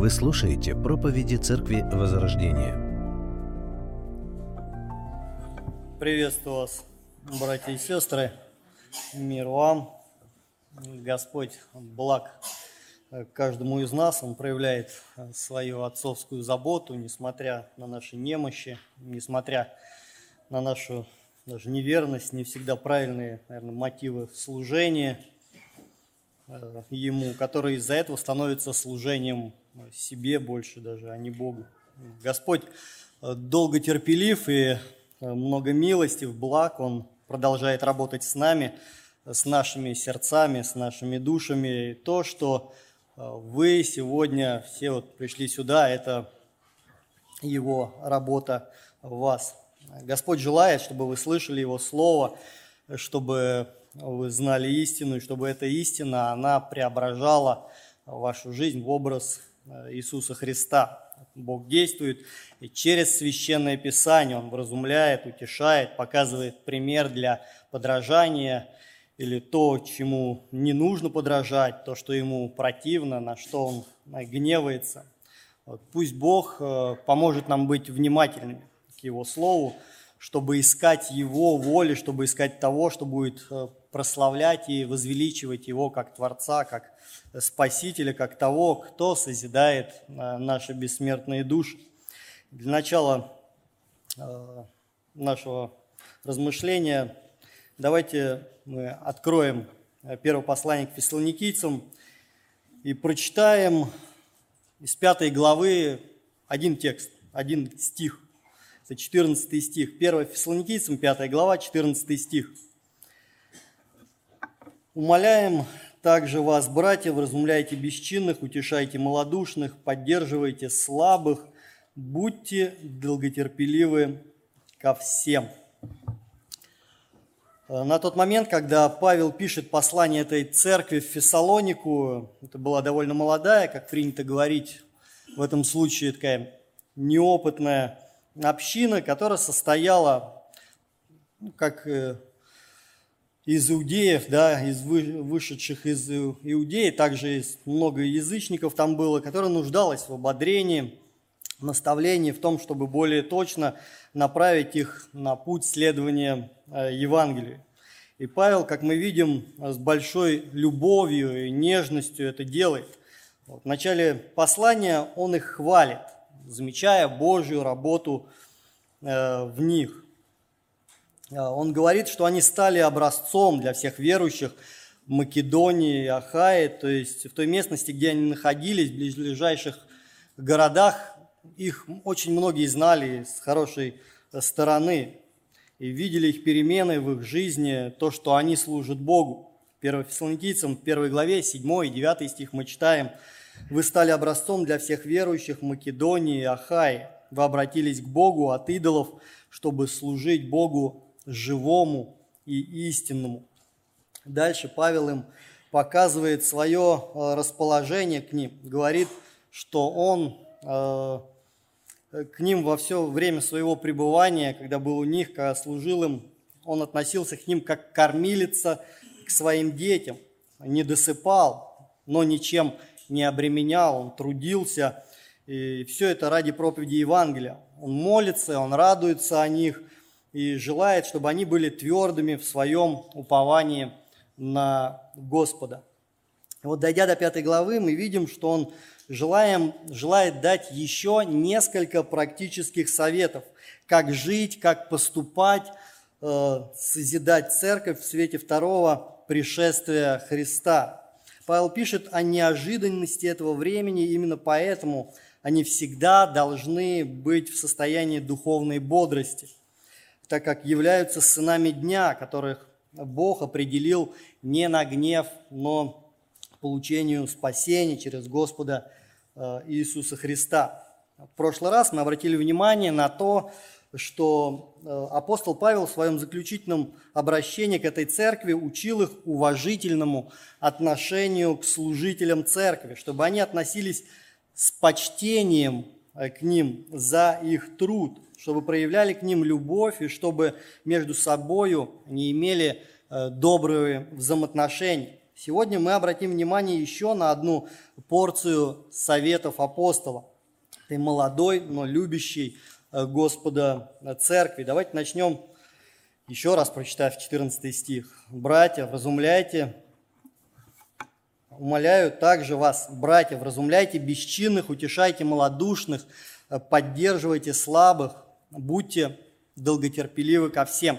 Вы слушаете проповеди Церкви Возрождения. Приветствую вас, братья и сестры. Мир вам. Господь благ каждому из нас. Он проявляет свою отцовскую заботу, несмотря на наши немощи, несмотря на нашу даже неверность, не всегда правильные, наверное, мотивы служения э, Ему, которые из-за этого становятся служением себе больше даже, а не Богу. Господь э, долго терпелив и э, много милости, в благ, Он продолжает работать с нами, с нашими сердцами, с нашими душами. И то, что вы сегодня все вот пришли сюда, это Его работа в вас. Господь желает, чтобы вы слышали Его Слово, чтобы вы знали истину, и чтобы эта истина, она преображала вашу жизнь в образ э, Иисуса Христа. Бог действует и через Священное Писание Он вразумляет, утешает, показывает пример для подражания или то, чему не нужно подражать, то, что Ему противно, на что Он гневается. Вот пусть Бог э, поможет нам быть внимательными к Его Слову, чтобы искать Его воли, чтобы искать того, что будет э, прославлять и возвеличивать Его как Творца, как Спасителя, как того, кто созидает э, наши бессмертные души. Для начала э, нашего размышления давайте мы откроем первое послание к фессалоникийцам и прочитаем из пятой главы один текст, один стих – это 14 стих. 1 Фессалоникийцам, 5 глава, 14 стих. «Умоляем также вас, братья, вразумляйте бесчинных, утешайте малодушных, поддерживайте слабых, будьте долготерпеливы ко всем». На тот момент, когда Павел пишет послание этой церкви в Фессалонику, это была довольно молодая, как принято говорить в этом случае, такая неопытная община, которая состояла, ну, как э, из иудеев, да, из вышедших из иудеи, также много язычников там было, которая нуждалась в ободрении, наставлении в том, чтобы более точно направить их на путь следования э, Евангелию. И Павел, как мы видим, с большой любовью и нежностью это делает. В начале послания он их хвалит – замечая Божью работу э, в них. Э, он говорит, что они стали образцом для всех верующих в Македонии Ахае, то есть в той местности, где они находились, в ближайших городах, их очень многие знали с хорошей стороны и видели их перемены в их жизни, то, что они служат Богу. 1 Фессалоникийцам в 1 главе 7 и 9 стих мы читаем – вы стали образцом для всех верующих Македонии и Ахае. Вы обратились к Богу от идолов, чтобы служить Богу живому и истинному. Дальше Павел им показывает свое э, расположение к ним, говорит, что он э, к ним во все время своего пребывания, когда был у них, когда служил им, он относился к ним как кормилица к своим детям, не досыпал, но ничем не обременял, он трудился. И все это ради проповеди Евангелия. Он молится, он радуется о них и желает, чтобы они были твердыми в своем уповании на Господа. Вот дойдя до пятой главы, мы видим, что он желаем, желает дать еще несколько практических советов, как жить, как поступать, э, созидать церковь в свете второго пришествия Христа. Павел пишет о неожиданности этого времени, именно поэтому они всегда должны быть в состоянии духовной бодрости, так как являются сынами дня, которых Бог определил не на гнев, но получению спасения через Господа э, Иисуса Христа. В прошлый раз мы обратили внимание на то, что э, апостол Павел в своем заключительном обращении к этой церкви учил их уважительному отношению к служителям церкви, чтобы они относились с почтением к ним за их труд, чтобы проявляли к ним любовь и чтобы между собою они имели э, добрые взаимоотношения. Сегодня мы обратим внимание еще на одну порцию советов апостола. Ты молодой, но любящий э, Господа церкви. Давайте начнем еще раз, прочитав 14 стих. «Братья, вразумляйте Умоляю также вас, братья, вразумляйте бесчинных, утешайте малодушных, э, поддерживайте слабых, будьте долготерпеливы ко всем.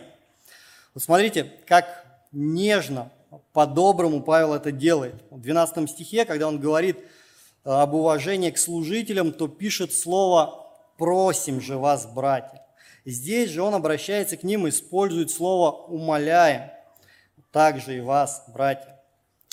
Вот смотрите, как нежно, по-доброму Павел это делает. В 12 стихе, когда он говорит э, об уважении к служителям, то пишет слово «просим же вас, братья». Здесь же он обращается к ним и использует слово «умоляем». Также и вас, братья.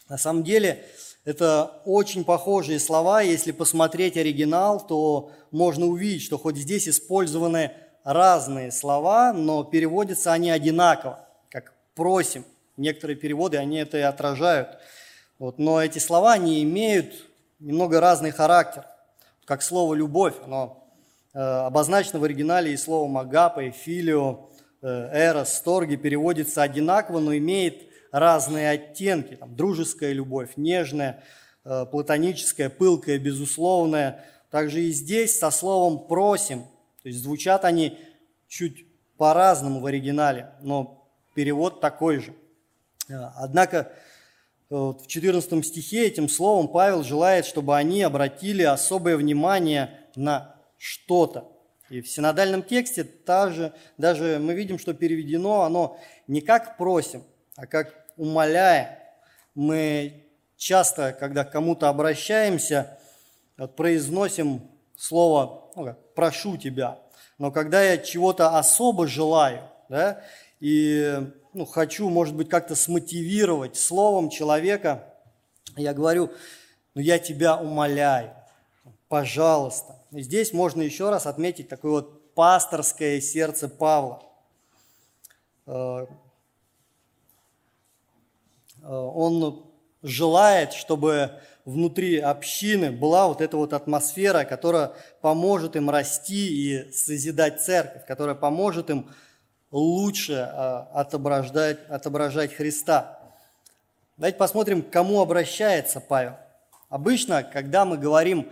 На самом деле, это очень похожие слова. Если посмотреть оригинал, то можно увидеть, что хоть здесь использованы разные слова, но переводятся они одинаково, как «просим». Некоторые переводы, они это и отражают. Вот, но эти слова не имеют немного разный характер. Как слово «любовь», оно э, обозначено в оригинале и словом «агапа», и «филио», э, «эрос», «сторги» переводится одинаково, но имеет разные оттенки, там, дружеская любовь, нежная, э, платоническая, пылкая, безусловная. Также и здесь со словом «просим», то есть звучат они чуть по-разному в оригинале, но перевод такой же. Э, однако э, в 14 стихе этим словом Павел желает, чтобы они обратили особое внимание на что-то. И в синодальном тексте даже, даже мы видим, что переведено оно не как «просим», а как умоляя. Мы часто, когда к кому-то обращаемся, произносим слово ну, «прошу тебя». Но когда я чего-то особо желаю, да, и ну, хочу, может быть, как-то смотивировать словом человека, я говорю, ну я тебя умоляю, пожалуйста. И здесь можно еще раз отметить такое вот пасторское сердце Павла. Э, он желает, чтобы внутри общины была вот эта вот атмосфера, которая поможет им расти и созидать церковь, которая поможет им лучше э, отображать, отображать Христа. Давайте посмотрим, к кому обращается Павел. Обычно, когда мы говорим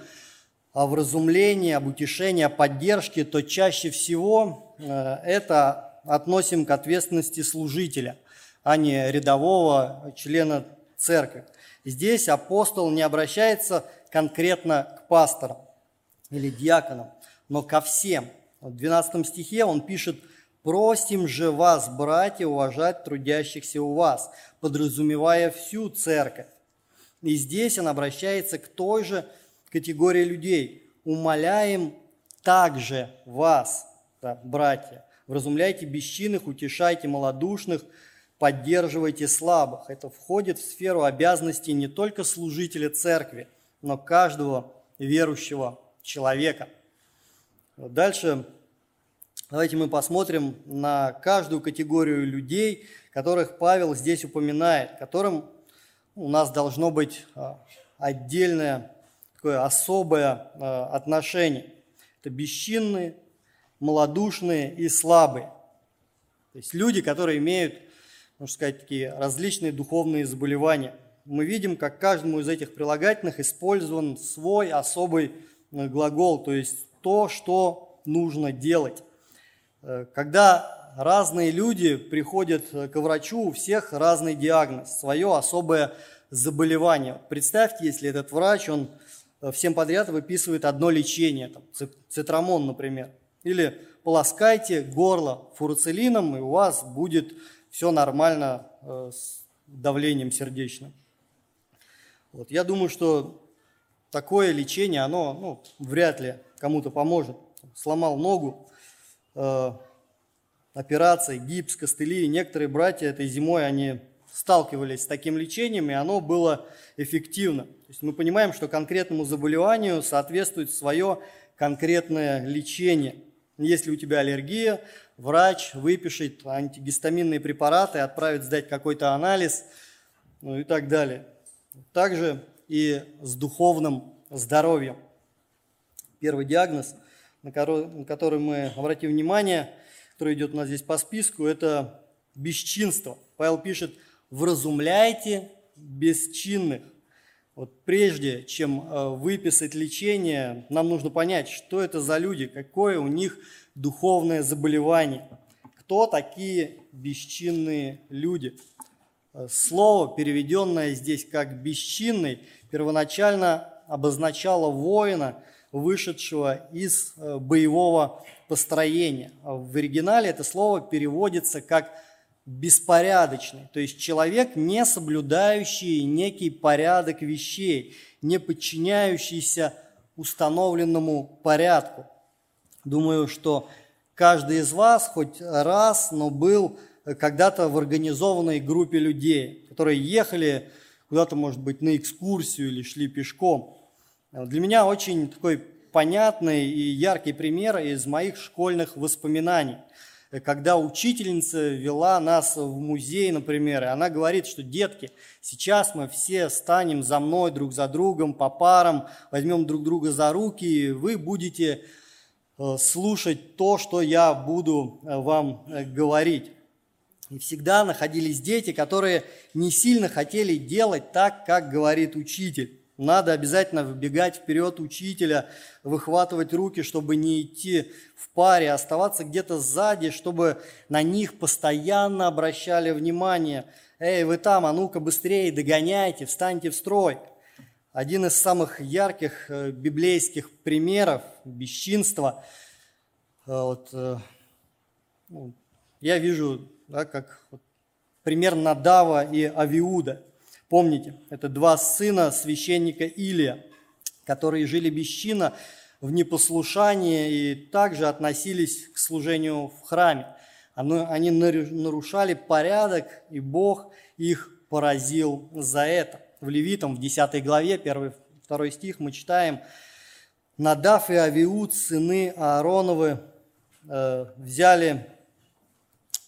о вразумлении, об утешении, о поддержке, то чаще всего э, это относим к ответственности служителя – а не рядового члена церкви. Здесь апостол не обращается конкретно к пасторам или диаконам, но ко всем. В 12 стихе он пишет «Просим же вас, братья, уважать трудящихся у вас», подразумевая всю церковь. И здесь он обращается к той же категории людей. «Умоляем также вас, братья, вразумляйте бесчинных, утешайте малодушных, поддерживайте слабых. Это входит в сферу обязанностей не только служителя церкви, но каждого верующего человека. Дальше давайте мы посмотрим на каждую категорию людей, которых Павел здесь упоминает, которым у нас должно быть а, отдельное, такое особое а, отношение. Это бесчинные, малодушные и слабые. То есть люди, которые имеют можно сказать, такие различные духовные заболевания. Мы видим, как каждому из этих прилагательных использован свой особый э, глагол, то есть то, что нужно делать. Э, когда разные люди приходят э, к врачу, у всех разный диагноз, свое особое заболевание. Представьте, если этот врач, он всем подряд выписывает одно лечение, там, цитрамон, например, или полоскайте горло фурацелином, и у вас будет все нормально э, с давлением сердечным. Вот. Я думаю, что такое лечение, оно ну, вряд ли кому-то поможет. Сломал ногу, э, операции, гипс, костыли. Некоторые братья этой зимой, они сталкивались с таким лечением, и оно было эффективно. То есть мы понимаем, что конкретному заболеванию соответствует свое конкретное лечение. Если у тебя аллергия, врач выпишет антигистаминные препараты, отправит сдать какой-то анализ, ну и так далее. Также и с духовным здоровьем. Первый диагноз, на который мы обратим внимание, который идет у нас здесь по списку, это бесчинство. Павел пишет, вразумляйте бесчинных. Вот прежде чем э, выписать лечение, нам нужно понять, что это за люди, какое у них духовное заболевание, кто такие бесчинные люди. Э, слово, переведенное здесь как «бесчинный», первоначально обозначало воина, вышедшего из э, боевого построения. А в оригинале это слово переводится как беспорядочный, то есть человек, не соблюдающий некий порядок вещей, не подчиняющийся установленному порядку. Думаю, что каждый из вас хоть раз, но был когда-то в организованной группе людей, которые ехали куда-то, может быть, на экскурсию или шли пешком. Для меня очень такой понятный и яркий пример из моих школьных воспоминаний – когда учительница вела нас в музей, например, и она говорит, что, детки, сейчас мы все станем за мной друг за другом по парам, возьмем друг друга за руки, и вы будете э, слушать то, что я буду э, вам э, говорить. И всегда находились дети, которые не сильно хотели делать так, как говорит учитель. Надо обязательно выбегать вперед учителя, выхватывать руки, чтобы не идти в паре, оставаться где-то сзади, чтобы на них постоянно обращали внимание. «Эй, вы там, а ну-ка быстрее догоняйте, встаньте в строй!» Один из самых ярких э, библейских примеров бесчинства, э, вот, э, ну, я вижу, да, как пример Надава и Авиуда – Помните, это два сына священника Илия, которые жили бесчинно в непослушании и также относились к служению в храме. Они нарушали порядок, и Бог их поразил за это. В Левитам, в 10 главе, 1-2 стих мы читаем, «Надав и Авиуд, сыны Аароновы, э, взяли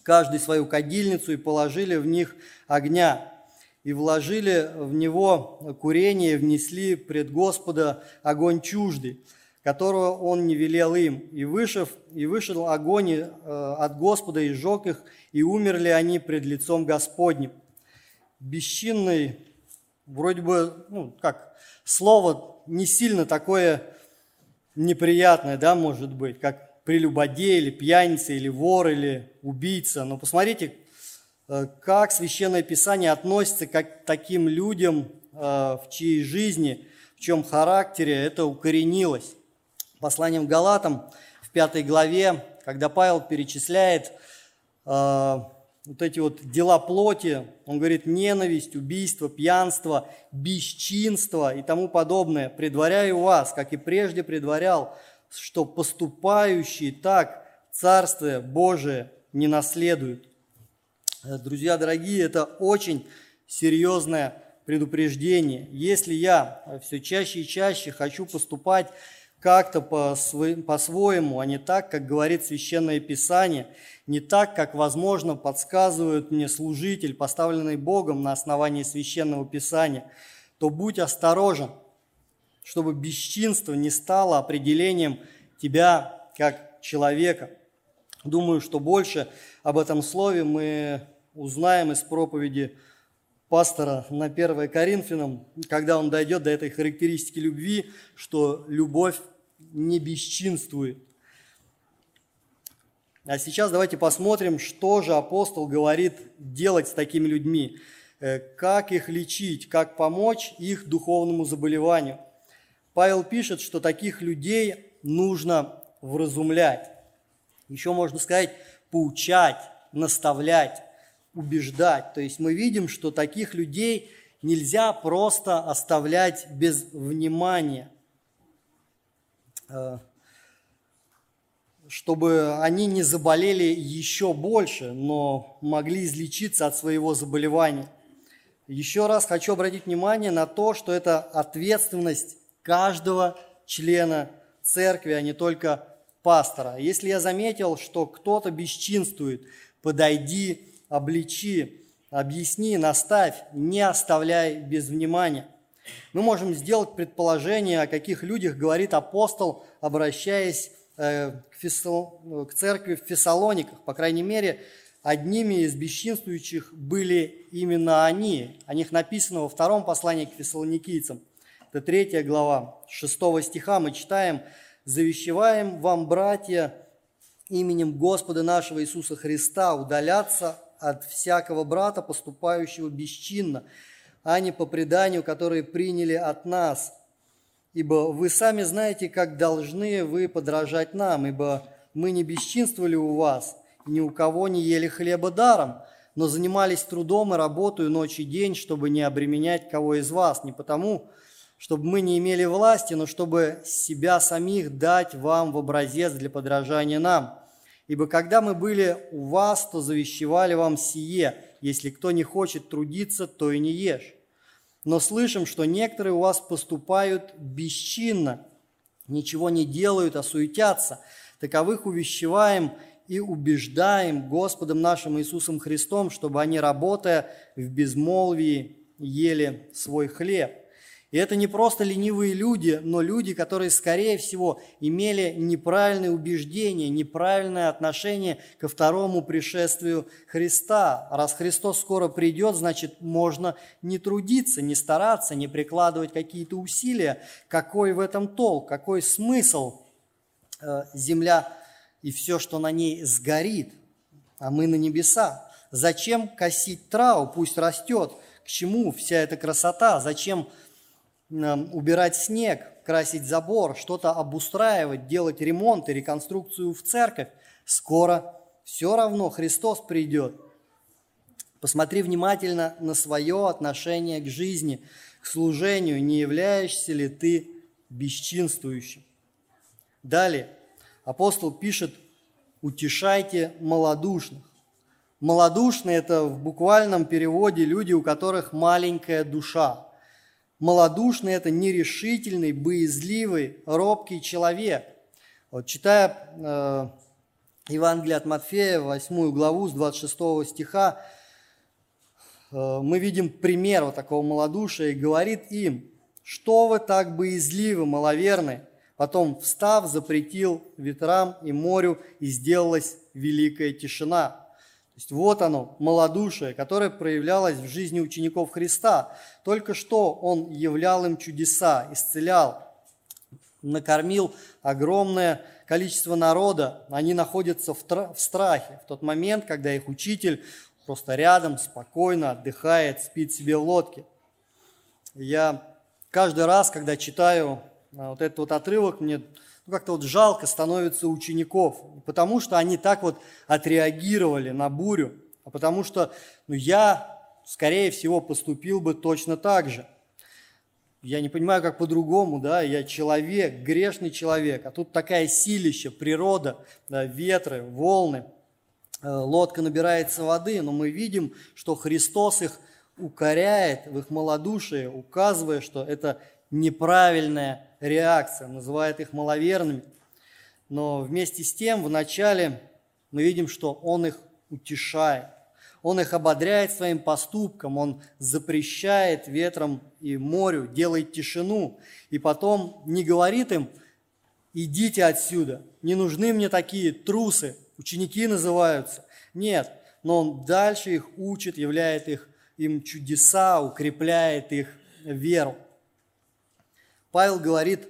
каждый свою кадильницу и положили в них огня, и вложили в него курение, внесли пред Господа огонь чуждый, которого он не велел им. И, вышев, и вышел огонь э, от Господа и сжег их, и умерли они пред лицом Господним. Бесчинный, вроде бы, ну, как, слово не сильно такое неприятное, да, может быть, как прелюбодей или пьяница, или вор, или убийца. Но посмотрите, Э, как Священное Писание относится к таким людям, э, в чьей жизни, в чем характере это укоренилось. Посланием Галатам в пятой главе, когда Павел перечисляет э, вот эти вот дела плоти, он говорит ненависть, убийство, пьянство, бесчинство и тому подобное. Предваряю вас, как и прежде предварял, что поступающие так Царствие Божие не наследуют. Э, друзья дорогие, это очень серьезное предупреждение. Если я э, все чаще и чаще хочу поступать как-то по-своему, а не так, как говорит Священное Писание, не так, как, возможно, подсказывает мне служитель, поставленный Богом на основании Священного Писания, то будь осторожен, чтобы бесчинство не стало определением тебя как человека. Думаю, что больше об этом слове мы узнаем из проповеди пастора на 1 Коринфянам, когда он дойдет до этой характеристики любви, что любовь не бесчинствует. А сейчас давайте посмотрим, что же апостол говорит делать с такими людьми, э, как их лечить, как помочь их духовному заболеванию. Павел пишет, что таких людей нужно вразумлять. Еще можно сказать, поучать, наставлять убеждать. То есть мы видим, что таких людей нельзя просто оставлять без внимания, э, чтобы они не заболели еще больше, но могли излечиться от своего заболевания. Еще раз хочу обратить внимание на то, что это ответственность каждого члена церкви, а не только пастора. Если я заметил, что кто-то бесчинствует, подойди обличи, объясни, наставь, не оставляй без внимания. Мы можем сделать предположение, о каких людях говорит апостол, обращаясь э, к, церкви в Фессалониках. По крайней мере, одними из бесчинствующих были именно они. О них написано во втором послании к фессалоникийцам. Это третья глава, шестого стиха мы читаем «Завещеваем вам, братья, именем Господа нашего Иисуса Христа удаляться от всякого брата, поступающего бесчинно, а не по преданию, которое приняли от нас. Ибо вы сами знаете, как должны вы подражать нам, ибо мы не бесчинствовали у вас, ни у кого не ели хлеба даром, но занимались трудом и работой ночь и день, чтобы не обременять кого из вас, не потому, чтобы мы не имели власти, но чтобы себя самих дать вам в образец для подражания нам. Ибо когда мы были у вас, то завещевали вам сие, если кто не хочет трудиться, то и не ешь. Но слышим, что некоторые у вас поступают бесчинно, ничего не делают, а суетятся. Таковых увещеваем и убеждаем Господом нашим Иисусом Христом, чтобы они, работая в безмолвии, ели свой хлеб. И это не просто ленивые люди, но люди, которые, скорее всего, имели неправильные убеждения, неправильное отношение ко второму пришествию Христа. Раз Христос скоро придет, значит, можно не трудиться, не стараться, не прикладывать какие-то усилия. Какой в этом толк, какой смысл? Э, земля и все, что на ней сгорит, а мы на небеса. Зачем косить траву, пусть растет? К чему вся эта красота? Зачем убирать снег, красить забор, что-то обустраивать, делать ремонт и реконструкцию в церковь. Скоро все равно Христос придет. Посмотри внимательно на свое отношение к жизни, к служению, не являешься ли ты бесчинствующим. Далее апостол пишет, утешайте малодушных. Малодушные – это в буквальном переводе люди, у которых маленькая душа – Малодушный – это нерешительный, боязливый, робкий человек. Вот, читая э, Евангелие от Матфея, 8 главу с 26 стиха, э, мы видим пример вот такого малодушия и говорит им, что вы так боязливы, маловерны? Потом, встав, запретил ветрам и морю, и сделалась великая тишина есть вот оно, малодушие, которое проявлялось в жизни учеников Христа. Только что Он являл им чудеса, исцелял, накормил огромное количество народа. Они находятся в, в страхе в тот момент, когда их учитель просто рядом, спокойно отдыхает, спит себе в лодке. Я каждый раз, когда читаю а, вот этот вот отрывок, мне ну, как-то вот жалко становится учеников, потому что они так вот отреагировали на бурю, а потому что ну, я, скорее всего, поступил бы точно так же. Я не понимаю, как по-другому, да, я человек, грешный человек, а тут такая силища, природа, да, ветры, волны, э, лодка набирается воды, но мы видим, что Христос их укоряет в их малодушии, указывая, что это неправильная реакция, называет их маловерными. Но вместе с тем вначале мы видим, что Он их утешает. Он их ободряет своим поступком, Он запрещает ветром и морю, делает тишину. И потом не говорит им, идите отсюда, не нужны мне такие трусы, ученики называются. Нет, но Он дальше их учит, являет их, им чудеса, укрепляет их веру. Павел говорит,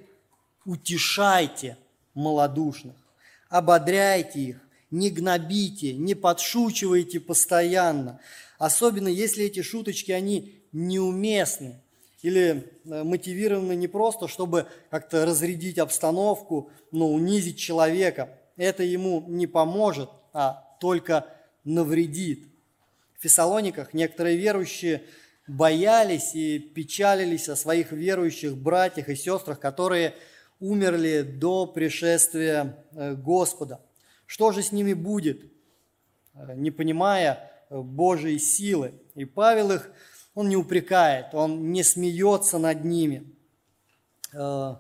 утешайте малодушных, ободряйте их, не гнобите, не подшучивайте постоянно, особенно если эти шуточки, они неуместны или э, мотивированы не просто, чтобы как-то разрядить обстановку, но унизить человека. Это ему не поможет, а только навредит. В Фессалониках некоторые верующие боялись и печалились о своих верующих братьях и сестрах, которые умерли до пришествия э, Господа. Что же с ними будет, э, не понимая э, Божьей силы? И Павел их, он не упрекает, он не смеется над ними, но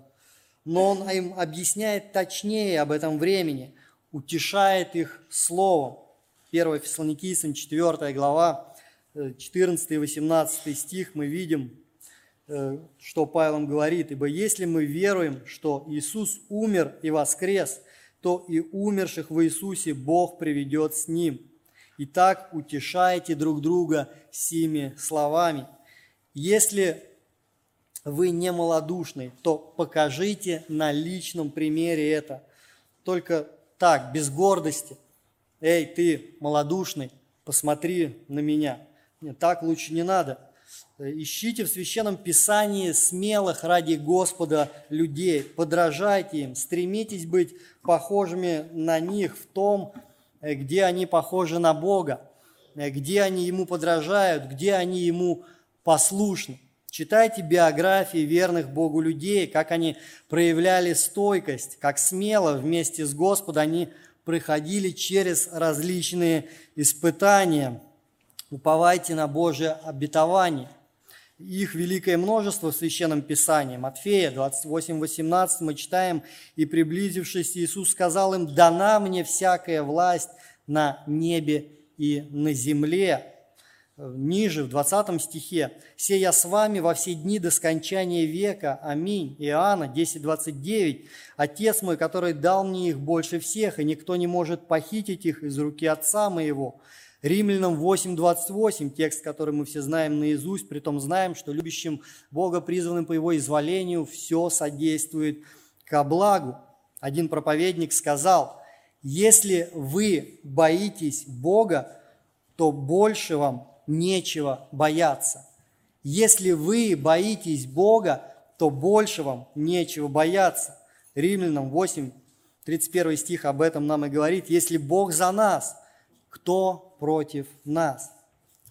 он им объясняет точнее об этом времени, утешает их словом. 1 Фессалоникийцам 4 глава 14 и 18 стих мы видим, э, что Павел говорит, «Ибо если мы веруем, что Иисус умер и воскрес, то и умерших в Иисусе Бог приведет с Ним. Итак, утешайте друг друга сими словами. Если вы не малодушны, то покажите на личном примере это. Только так, без гордости. Эй, ты малодушный, посмотри на меня. Нет, так лучше не надо. Ищите в Священном Писании смелых ради Господа людей, подражайте им, стремитесь быть похожими на них в том, где они похожи на Бога, где они Ему подражают, где они Ему послушны. Читайте биографии верных Богу людей, как они проявляли стойкость, как смело вместе с Господом они проходили через различные испытания. Уповайте на Божье обетование. Их великое множество в Священном Писании. Матфея 28:18 мы читаем, «И приблизившись, Иисус сказал им, дана мне всякая власть на небе и на земле». Ниже, в 20 стихе, «Се я с вами во все дни до скончания века. Аминь». Иоанна 10:29, «Отец мой, который дал мне их больше всех, и никто не может похитить их из руки Отца моего». Римлянам 8.28, текст, который мы все знаем наизусть, при том знаем, что любящим Бога, призванным по Его изволению, все содействует ко благу. Один проповедник сказал, если вы боитесь Бога, то больше вам нечего бояться. Если вы боитесь Бога, то больше вам нечего бояться. Римлянам 8, 31 стих об этом нам и говорит. Если Бог за нас, кто против нас.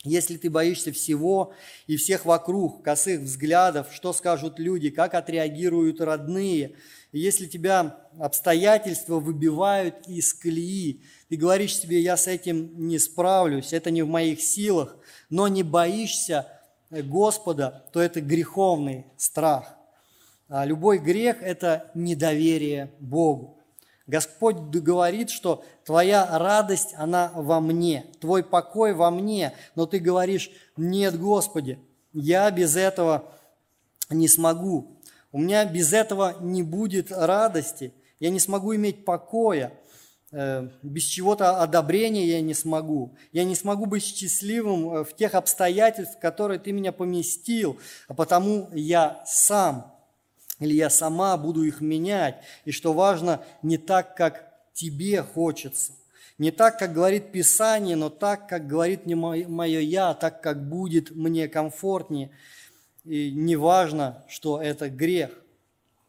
Если ты боишься всего и всех вокруг, косых взглядов, что скажут люди, как отреагируют родные, если тебя обстоятельства выбивают из колеи, ты говоришь себе, я с этим не справлюсь, это не в моих силах, но не боишься Господа, то это греховный страх. А любой грех – это недоверие Богу. Господь говорит, что твоя радость, она во мне, твой покой во мне, но ты говоришь, нет, Господи, я без этого не смогу, у меня без этого не будет радости, я не смогу иметь покоя, э, без чего-то одобрения я не смогу. Я не смогу быть счастливым э, в тех обстоятельствах, в которые ты меня поместил, а потому я сам или я сама буду их менять. И что важно, не так, как тебе хочется. Не так, как говорит Писание, но так, как говорит не мое я, так, как будет мне комфортнее. И не важно, что это грех.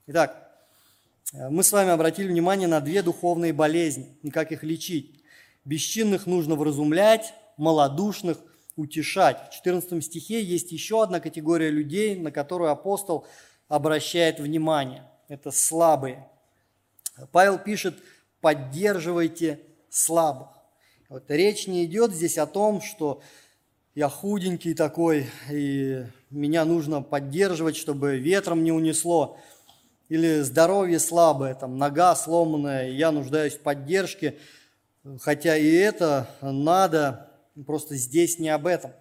Итак, мы с вами обратили внимание на две духовные болезни и как их лечить. Бесчинных нужно вразумлять, малодушных утешать. В 14 стихе есть еще одна категория людей, на которую апостол обращает внимание. Это слабые. Павел пишет, поддерживайте слабых. Вот речь не идет здесь о том, что я худенький такой, и меня нужно поддерживать, чтобы ветром не унесло. Или здоровье слабое, там, нога сломанная, и я нуждаюсь в поддержке. Хотя и это надо, просто здесь не об этом.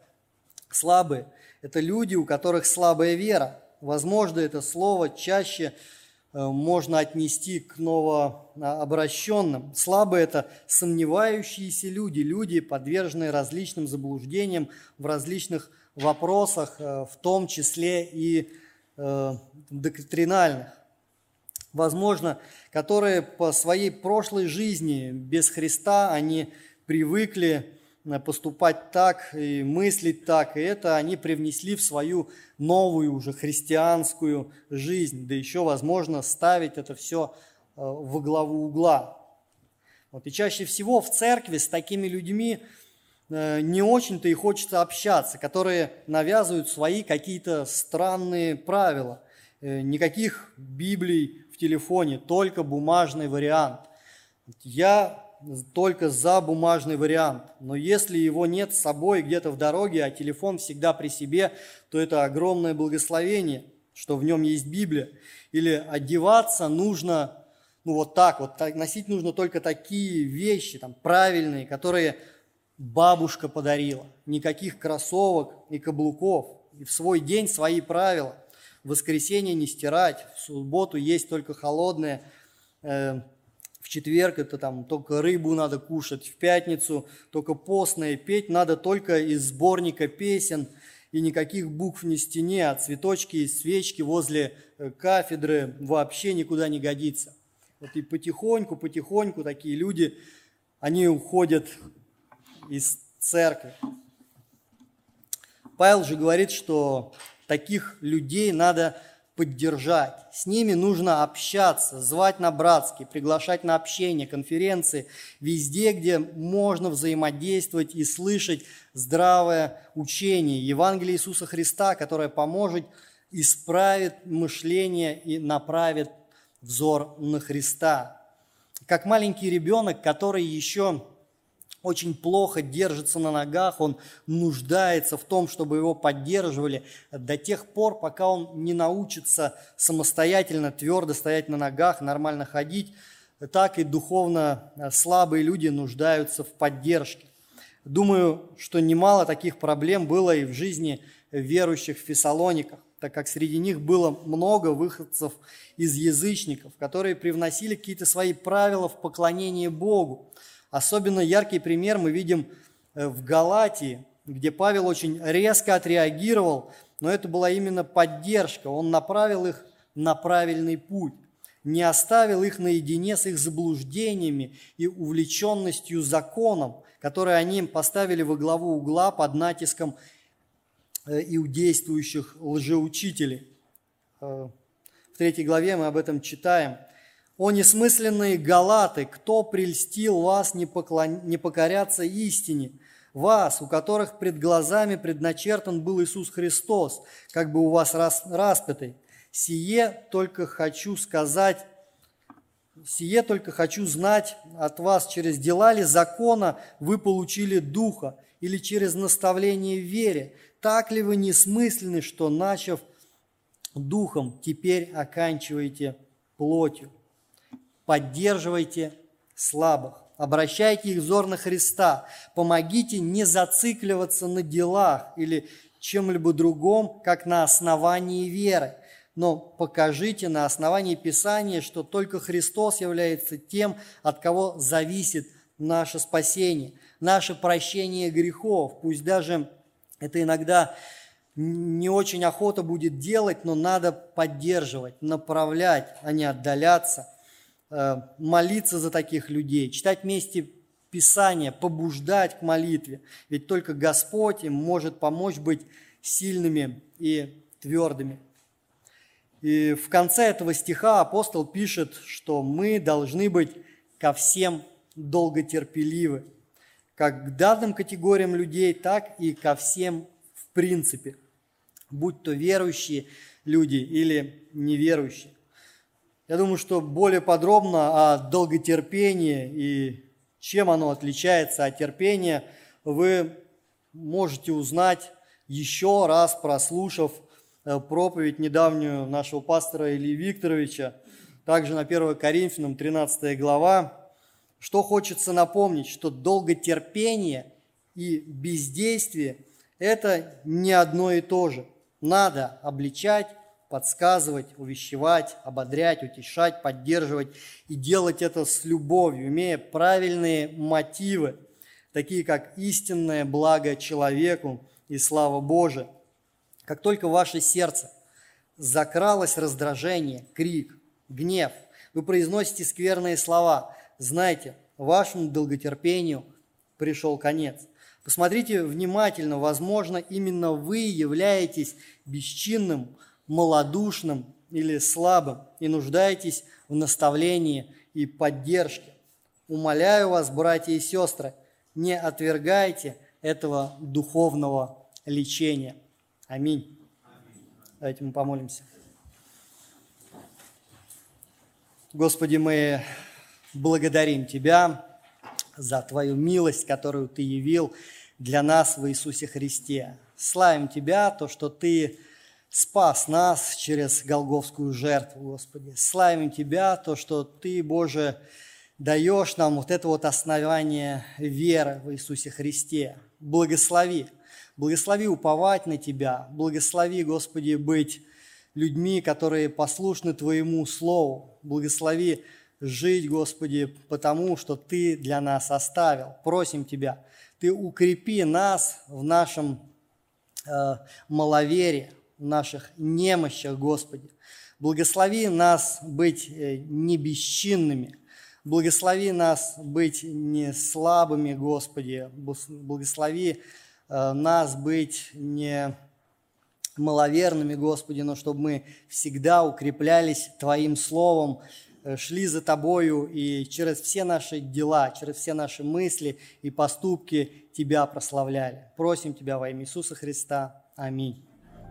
Слабые – это люди, у которых слабая вера. Возможно, это слово чаще э, можно отнести к новообращенным. Слабые – это сомневающиеся люди, люди, подверженные различным заблуждениям в различных вопросах, э, в том числе и э, доктринальных. Возможно, которые по своей прошлой жизни без Христа, они привыкли поступать так и мыслить так, и это они привнесли в свою новую уже христианскую жизнь, да еще, возможно, ставить это все э, во главу угла. Вот, и чаще всего в церкви с такими людьми э, не очень-то и хочется общаться, которые навязывают свои какие-то странные правила. Никаких Библий в телефоне, только бумажный вариант. Я только за бумажный вариант. Но если его нет с собой где-то в дороге, а телефон всегда при себе, то это огромное благословение, что в нем есть Библия. Или одеваться нужно, ну вот так, вот носить нужно только такие вещи, там, правильные, которые бабушка подарила. Никаких кроссовок и каблуков. И в свой день свои правила. В воскресенье не стирать, в субботу есть только холодное, э, в четверг это там только рыбу надо кушать, в пятницу только постное, петь надо только из сборника песен, и никаких букв на стене, а цветочки и свечки возле э, кафедры вообще никуда не годится. Вот и потихоньку, потихоньку такие люди, они уходят из церкви. Павел же говорит, что таких людей надо поддержать. С ними нужно общаться, звать на братские, приглашать на общение, конференции, везде, где можно взаимодействовать и слышать здравое учение, Евангелие Иисуса Христа, которое поможет, исправит мышление и направит взор на Христа. Как маленький ребенок, который еще очень плохо держится на ногах, он нуждается в том, чтобы его поддерживали до тех пор, пока он не научится самостоятельно, твердо стоять на ногах, нормально ходить, так и духовно слабые люди нуждаются в поддержке. Думаю, что немало таких проблем было и в жизни верующих в Фессалониках, так как среди них было много выходцев из язычников, которые привносили какие-то свои правила в поклонении Богу. Особенно яркий пример мы видим э, в Галатии, где Павел очень резко отреагировал, но это была именно поддержка. Он направил их на правильный путь, не оставил их наедине с их заблуждениями и увлеченностью законом, который они им поставили во главу угла под натиском э, иудействующих лжеучителей. Э, в третьей главе мы об этом читаем – о несмысленные галаты, кто прельстил вас не, поклон... не покоряться истине? Вас, у которых пред глазами предначертан был Иисус Христос, как бы у вас рас... распятый. Сие только хочу сказать, сие только хочу знать от вас, через дела ли закона вы получили Духа, или через наставление в вере? Так ли вы несмысленны, что, начав Духом, теперь оканчиваете плотью? Поддерживайте слабых, обращайте их взор на Христа, помогите не зацикливаться на делах или чем-либо другом, как на основании веры, но покажите на основании Писания, что только Христос является тем, от кого зависит наше спасение, наше прощение грехов. Пусть даже это иногда не очень охота будет делать, но надо поддерживать, направлять, а не отдаляться – молиться за таких людей, читать вместе Писание, побуждать к молитве. Ведь только Господь им может помочь быть сильными и твердыми. И в конце этого стиха апостол пишет, что мы должны быть ко всем долготерпеливы, как к данным категориям людей, так и ко всем в принципе, будь то верующие люди или неверующие. Я думаю, что более подробно о долготерпении и чем оно отличается от терпения, вы можете узнать еще раз, прослушав э, проповедь недавнюю нашего пастора Ильи Викторовича, также на 1 Коринфянам 13 глава. Что хочется напомнить, что долготерпение и бездействие – это не одно и то же. Надо обличать, подсказывать, увещевать, ободрять, утешать, поддерживать и делать это с любовью, имея правильные мотивы, такие как истинное благо человеку и слава Божия. Как только в ваше сердце закралось раздражение, крик, гнев, вы произносите скверные слова, знайте, вашему долготерпению пришел конец. Посмотрите внимательно, возможно, именно вы являетесь бесчинным, малодушным или слабым и нуждаетесь в наставлении и поддержке. Умоляю вас, братья и сестры, не отвергайте этого духовного лечения. Аминь. Давайте мы помолимся. Господи, мы благодарим Тебя за Твою милость, которую Ты явил для нас в Иисусе Христе. Славим Тебя, то, что Ты спас нас через Голговскую жертву, Господи. Славим Тебя, то, что Ты, Боже, даешь нам вот это вот основание веры в Иисусе Христе. Благослови, благослови уповать на Тебя, благослови, Господи, быть людьми, которые послушны Твоему Слову, благослови жить, Господи, потому что Ты для нас оставил. Просим Тебя, Ты укрепи нас в нашем э, маловерии, наших немощах, Господи. Благослови нас быть э, не бесчинными, благослови нас быть не слабыми, Господи, благослови э, нас быть не маловерными, Господи, но чтобы мы всегда укреплялись Твоим Словом, э, шли за Тобою и через все наши дела, через все наши мысли и поступки Тебя прославляли. Просим Тебя во имя Иисуса Христа. Аминь.